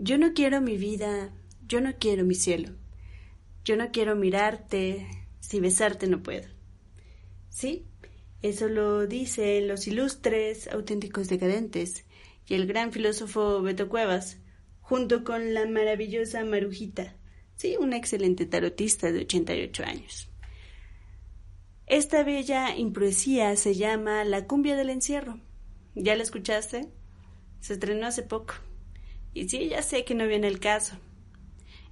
Yo no quiero mi vida, yo no quiero mi cielo. Yo no quiero mirarte, si besarte no puedo. ¿Sí? Eso lo dicen los ilustres auténticos decadentes y el gran filósofo Beto Cuevas, junto con la maravillosa Marujita, sí, una excelente tarotista de 88 años. Esta bella improesía se llama La cumbia del encierro. ¿Ya la escuchaste? Se estrenó hace poco. Y sí, ya sé que no viene el caso.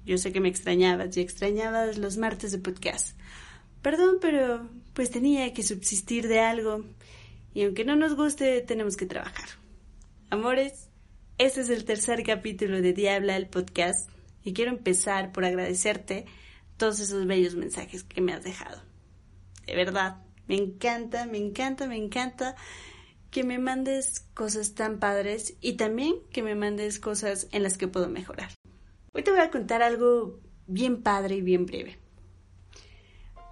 Yo sé que me extrañabas y extrañabas los martes de podcast. Perdón, pero pues tenía que subsistir de algo. Y aunque no nos guste, tenemos que trabajar. Amores, este es el tercer capítulo de Diabla, el podcast. Y quiero empezar por agradecerte todos esos bellos mensajes que me has dejado. De verdad, me encanta, me encanta, me encanta que me mandes cosas tan padres y también que me mandes cosas en las que puedo mejorar. Hoy te voy a contar algo bien padre y bien breve.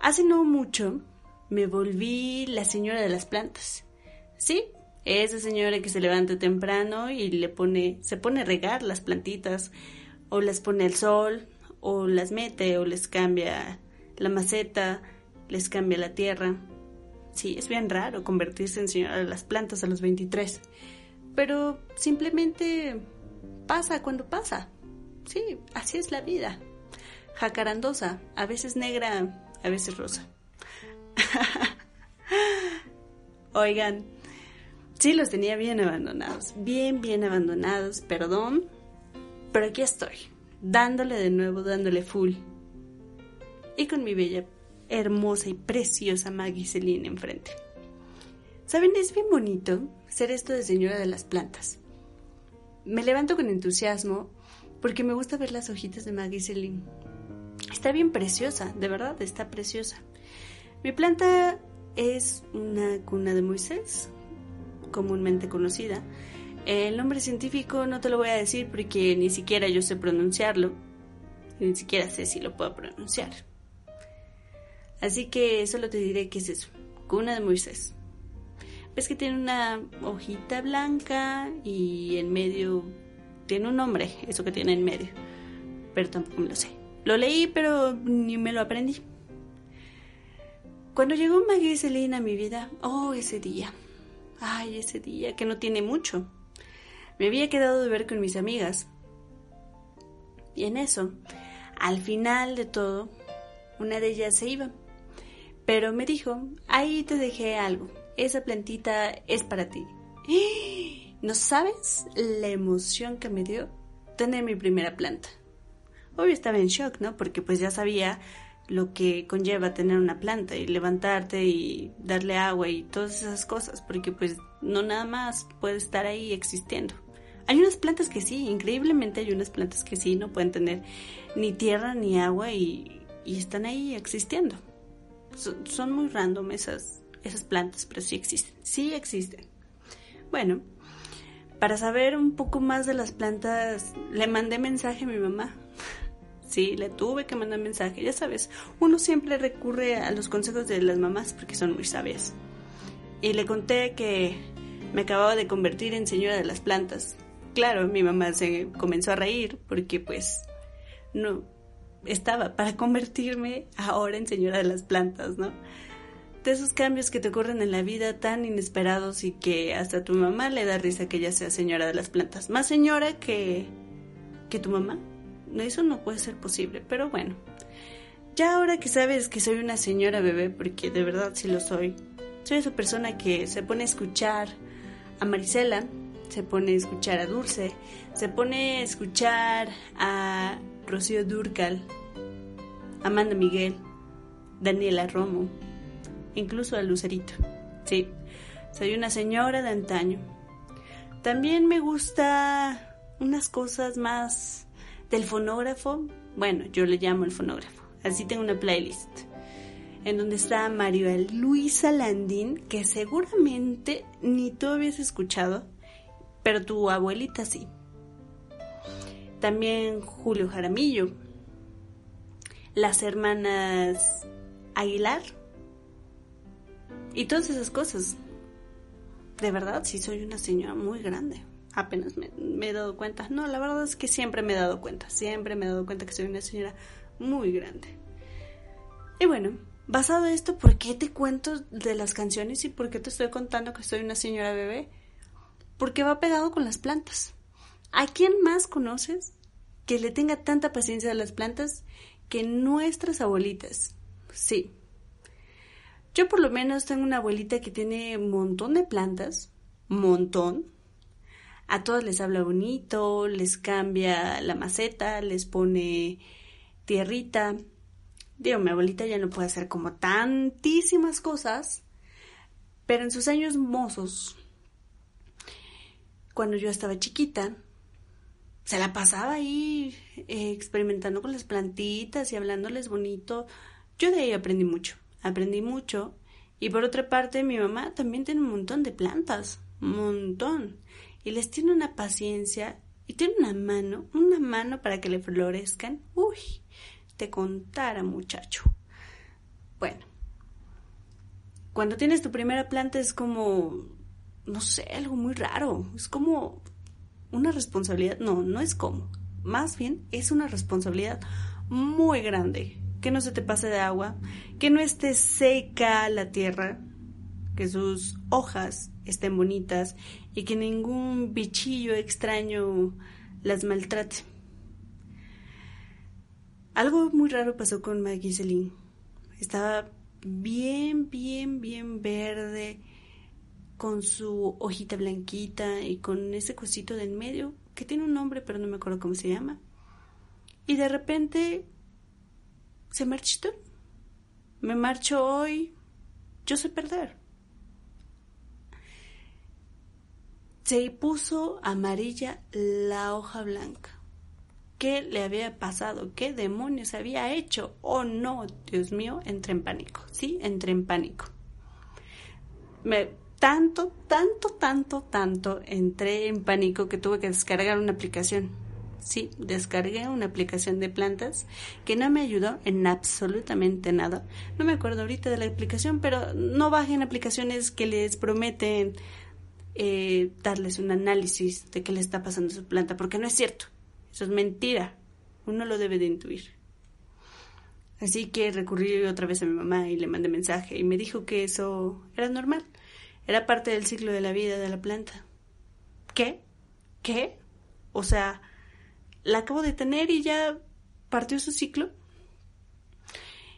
Hace no mucho me volví la señora de las plantas. Sí, esa señora que se levanta temprano y le pone, se pone a regar las plantitas, o las pone al sol, o las mete, o les cambia la maceta, les cambia la tierra. Sí, es bien raro convertirse en señora de las plantas a los 23, pero simplemente pasa cuando pasa. Sí, así es la vida. Jacarandosa, a veces negra, a veces rosa. Oigan, sí los tenía bien abandonados, bien, bien abandonados, perdón, pero aquí estoy, dándole de nuevo, dándole full. Y con mi bella hermosa y preciosa Maggie Celine enfrente. Saben, es bien bonito ser esto de señora de las plantas. Me levanto con entusiasmo porque me gusta ver las hojitas de Maggie Celine. Está bien preciosa, de verdad, está preciosa. Mi planta es una cuna de Moisés, comúnmente conocida. El nombre científico no te lo voy a decir porque ni siquiera yo sé pronunciarlo. Ni siquiera sé si lo puedo pronunciar. Así que solo te diré que es eso, cuna de Moisés. Ves que tiene una hojita blanca y en medio tiene un nombre, eso que tiene en medio. Pero tampoco me lo sé. Lo leí, pero ni me lo aprendí. Cuando llegó Maggie Celine a mi vida, oh, ese día, ay, ese día que no tiene mucho, me había quedado de ver con mis amigas. Y en eso, al final de todo, una de ellas se iba. Pero me dijo, ahí te dejé algo, esa plantita es para ti. ¿No sabes la emoción que me dio tener mi primera planta? Obvio estaba en shock, ¿no? Porque pues ya sabía lo que conlleva tener una planta y levantarte y darle agua y todas esas cosas, porque pues no nada más puede estar ahí existiendo. Hay unas plantas que sí, increíblemente hay unas plantas que sí, no pueden tener ni tierra ni agua y, y están ahí existiendo son, muy random esas, esas plantas, pero sí existen. Sí existen. Bueno, para saber un poco más de las plantas, le mandé mensaje a mi mamá. Sí, le tuve que mandar mensaje. Ya sabes, uno siempre recurre a los consejos de las mamás porque son muy sabias. Y le conté que me acababa de convertir en señora de las plantas. Claro, mi mamá se comenzó a reír porque pues no, estaba para convertirme ahora en señora de las plantas, ¿no? De esos cambios que te ocurren en la vida tan inesperados y que hasta tu mamá le da risa que ella sea señora de las plantas. Más señora que, que tu mamá. Eso no puede ser posible, pero bueno. Ya ahora que sabes que soy una señora bebé, porque de verdad sí lo soy, soy esa persona que se pone a escuchar a Marisela, se pone a escuchar a Dulce, se pone a escuchar a Rocío Durcal, Amanda Miguel, Daniela Romo, incluso a Lucerito. Sí, soy una señora de antaño. También me gusta unas cosas más del fonógrafo. Bueno, yo le llamo el fonógrafo. Así tengo una playlist en donde está María Luisa Landín, que seguramente ni tú habías escuchado, pero tu abuelita sí también Julio Jaramillo, las hermanas Aguilar y todas esas cosas. De verdad, sí soy una señora muy grande. apenas me, he dado cuenta. No, la verdad es que siempre me he dado cuenta. Siempre me he dado cuenta que soy una señora muy grande. Y bueno, basado en esto, ¿por qué te cuento de las canciones y por qué te estoy contando que soy una señora bebé? Porque va pegado con las plantas. ¿A quién más conoces que le tenga tanta paciencia a las plantas que nuestras abuelitas? Sí. Yo por lo menos tengo una abuelita que tiene un montón de plantas, montón. A todas les habla bonito, les cambia la maceta, les pone tierrita, Digo, mi abuelita ya no puede hacer como tantísimas cosas, pero en sus años mozos, cuando yo estaba chiquita, se la pasaba ahí eh, experimentando con las plantitas y hablándoles bonito. Yo de ahí aprendí mucho, aprendí mucho. Y por otra parte, mi mamá también tiene un montón de plantas, un montón. Y les tiene una paciencia y tiene una mano, una mano para que le florezcan. Uy, te contara, muchacho. Bueno, cuando tienes tu primera planta es como, no sé, algo muy raro. Es como una responsabilidad. No, no es como. Más bien es una responsabilidad muy grande. Que no se te pase de agua, que no esté seca la tierra, que sus hojas estén bonitas y que ningún bichillo extraño las maltrate. Algo muy raro pasó con Maggie Celine. Estaba bien, bien, bien verde, con su hojita blanquita y con ese cosito del medio, que tiene un nombre, pero no me acuerdo cómo se llama. Y de repente se marchitó. Me marcho hoy. Yo sé perder. Se puso amarilla la hoja blanca qué le había pasado, qué demonios había hecho. Oh no, Dios mío, entré en pánico, ¿sí? Entré en pánico. Me, tanto, tanto, tanto, tanto entré en pánico que tuve que descargar una aplicación. Sí, descargué una aplicación de plantas que no me ayudó en absolutamente nada. No me acuerdo ahorita de la aplicación, pero no bajen aplicaciones que les prometen eh, darles un análisis de qué le está pasando a su planta, porque no es cierto. Eso es mentira. Uno lo debe de intuir. Así que recurrí otra vez a mi mamá y le mandé mensaje y me dijo que eso era normal. Era parte del ciclo de la vida de la planta. ¿Qué? ¿Qué? O sea, la acabo de tener y ya partió su ciclo.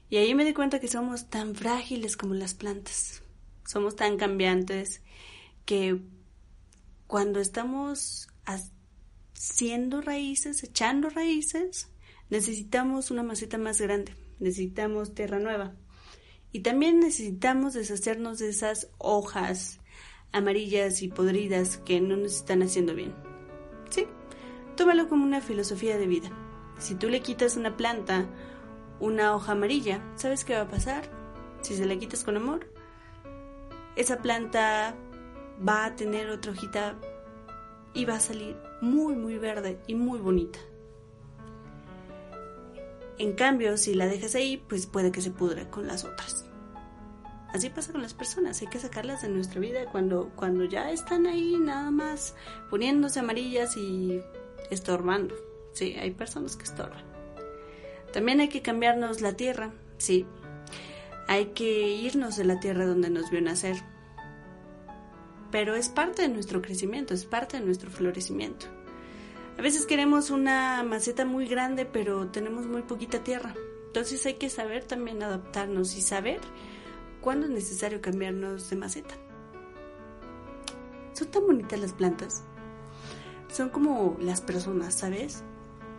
Y ahí me di cuenta que somos tan frágiles como las plantas. Somos tan cambiantes que cuando estamos siendo raíces, echando raíces, necesitamos una maceta más grande, necesitamos tierra nueva. Y también necesitamos deshacernos de esas hojas amarillas y podridas que no nos están haciendo bien. Sí, tómalo como una filosofía de vida. Si tú le quitas una planta, una hoja amarilla, ¿sabes qué va a pasar? Si se la quitas con amor, esa planta va a tener otra hojita y va a salir muy muy verde y muy bonita. En cambio, si la dejas ahí, pues puede que se pudre con las otras. Así pasa con las personas, hay que sacarlas de nuestra vida cuando, cuando ya están ahí nada más poniéndose amarillas y estorbando. Sí, hay personas que estorban. También hay que cambiarnos la tierra, sí. Hay que irnos de la tierra donde nos vio nacer pero es parte de nuestro crecimiento, es parte de nuestro florecimiento. A veces queremos una maceta muy grande, pero tenemos muy poquita tierra. Entonces hay que saber también adaptarnos y saber cuándo es necesario cambiarnos de maceta. Son tan bonitas las plantas. Son como las personas, ¿sabes?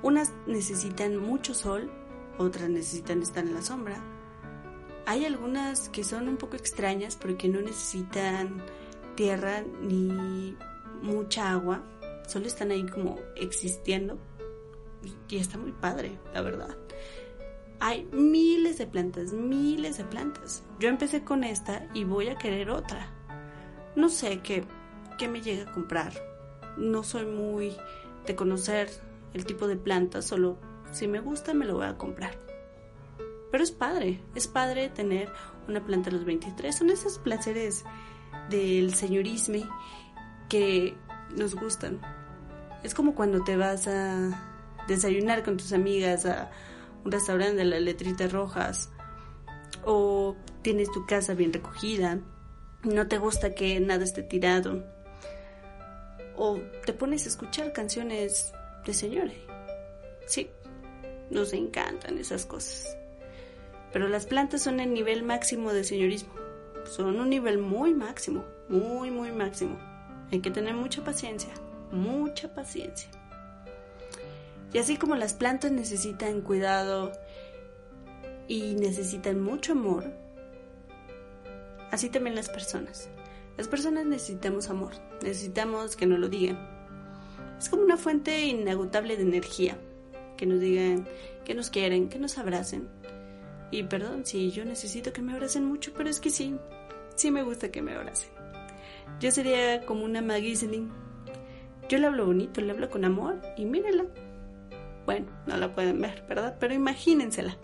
Unas necesitan mucho sol, otras necesitan estar en la sombra. Hay algunas que son un poco extrañas porque no necesitan tierra ni mucha agua, solo están ahí como existiendo y está muy padre, la verdad. Hay miles de plantas, miles de plantas. Yo empecé con esta y voy a querer otra. No sé qué, qué me llega a comprar. No soy muy de conocer el tipo de planta, solo si me gusta me lo voy a comprar. Pero es padre, es padre tener una planta de los 23. Son esos placeres del señorisme que nos gustan. Es como cuando te vas a desayunar con tus amigas a restaurante de las letritas rojas o tienes tu casa bien recogida, no te gusta que nada esté tirado o te pones a escuchar canciones de señores. Sí, nos encantan esas cosas. Pero las plantas son el nivel máximo de señorismo. Son un nivel muy máximo, muy, muy máximo. Hay que tener mucha paciencia, mucha paciencia. Y así como las plantas necesitan cuidado y necesitan mucho amor, así también las personas. Las personas necesitamos amor, necesitamos que nos lo digan. Es como una fuente inagotable de energía, que nos digan que nos quieren, que nos abracen. Y perdón, si yo necesito que me abracen mucho, pero es que sí, sí me gusta que me abracen. Yo sería como una Magislin. Yo le hablo bonito, le hablo con amor y mírela. Bueno, no la pueden ver, ¿verdad? Pero imagínensela.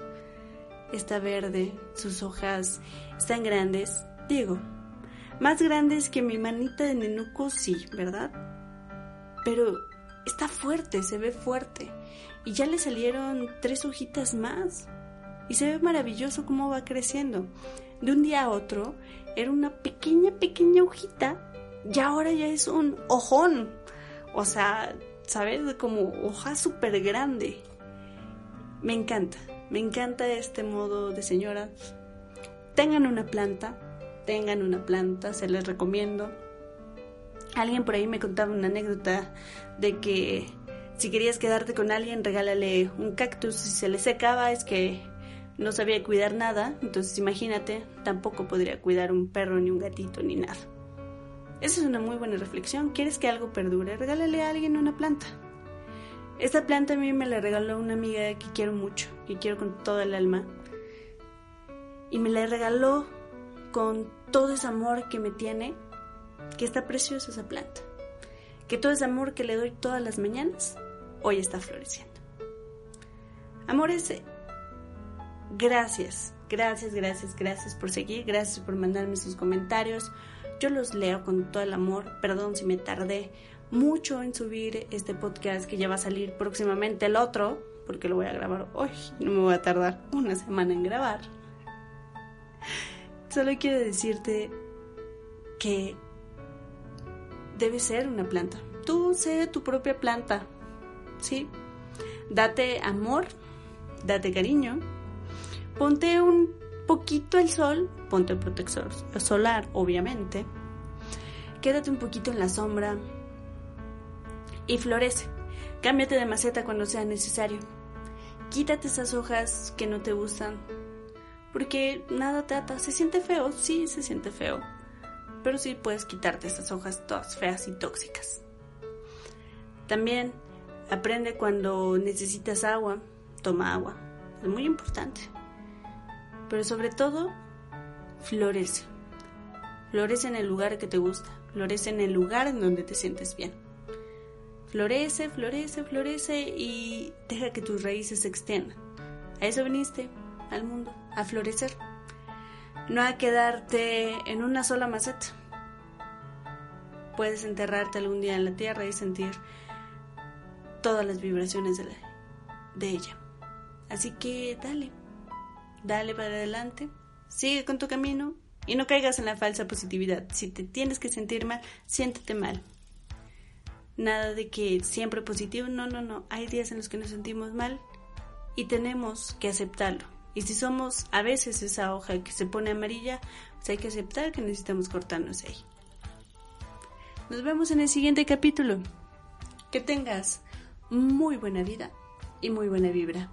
Está verde, sus hojas están grandes. Digo, más grandes que mi manita de nenuco, sí, ¿verdad? Pero está fuerte, se ve fuerte. Y ya le salieron tres hojitas más. Y se ve maravilloso cómo va creciendo. De un día a otro era una pequeña, pequeña hojita. Y ahora ya es un ojón. O sea, ¿sabes? Como hoja súper grande. Me encanta. Me encanta este modo de señora. Tengan una planta. Tengan una planta. Se les recomiendo. Alguien por ahí me contaba una anécdota de que si querías quedarte con alguien, regálale un cactus. Si se le secaba, es que no sabía cuidar nada. Entonces, imagínate, tampoco podría cuidar un perro, ni un gatito, ni nada. Esa es una muy buena reflexión. ¿Quieres que algo perdure? Regálale a alguien una planta. Esta planta a mí me la regaló una amiga que quiero mucho, que quiero con toda el alma. Y me la regaló con todo ese amor que me tiene, que está preciosa esa planta. Que todo ese amor que le doy todas las mañanas hoy está floreciendo. Amores, gracias, gracias, gracias, gracias por seguir, gracias por mandarme sus comentarios. Yo los leo con todo el amor. Perdón si me tardé mucho en subir este podcast que ya va a salir próximamente el otro, porque lo voy a grabar hoy. No me voy a tardar una semana en grabar. Solo quiero decirte que debe ser una planta. Tú sé tu propia planta. ¿sí? Date amor, date cariño, ponte un poquito el sol, ponte el protector solar, obviamente, quédate un poquito en la sombra y florece. Cámbiate de maceta cuando sea necesario. Quítate esas hojas que no te gustan, porque nada te ata. Se siente feo, sí, se siente feo, pero sí puedes quitarte esas hojas todas feas y tóxicas. También Aprende cuando necesitas agua, toma agua. Es muy importante. Pero sobre todo, florece. Florece en el lugar que te gusta. Florece en el lugar en donde te sientes bien. Florece, florece, florece y deja que tus raíces se extiendan. A eso viniste al mundo, a florecer. No a quedarte en una sola maceta. Puedes enterrarte algún día en la tierra y sentir todas las vibraciones de, ella. Así que dale, dale para adelante, sigue con tu camino y no caigas en la falsa positividad. Si te tienes que sentir mal, siéntete mal. Nada de que siempre positivo, no, no, no. Hay días en los que nos sentimos mal y tenemos que aceptarlo. Y si somos a veces esa hoja que se pone amarilla, pues hay que aceptar que necesitamos cortarnos ahí. Nos vemos en el siguiente capítulo. Que tengas muy buena vida y muy buena vibra.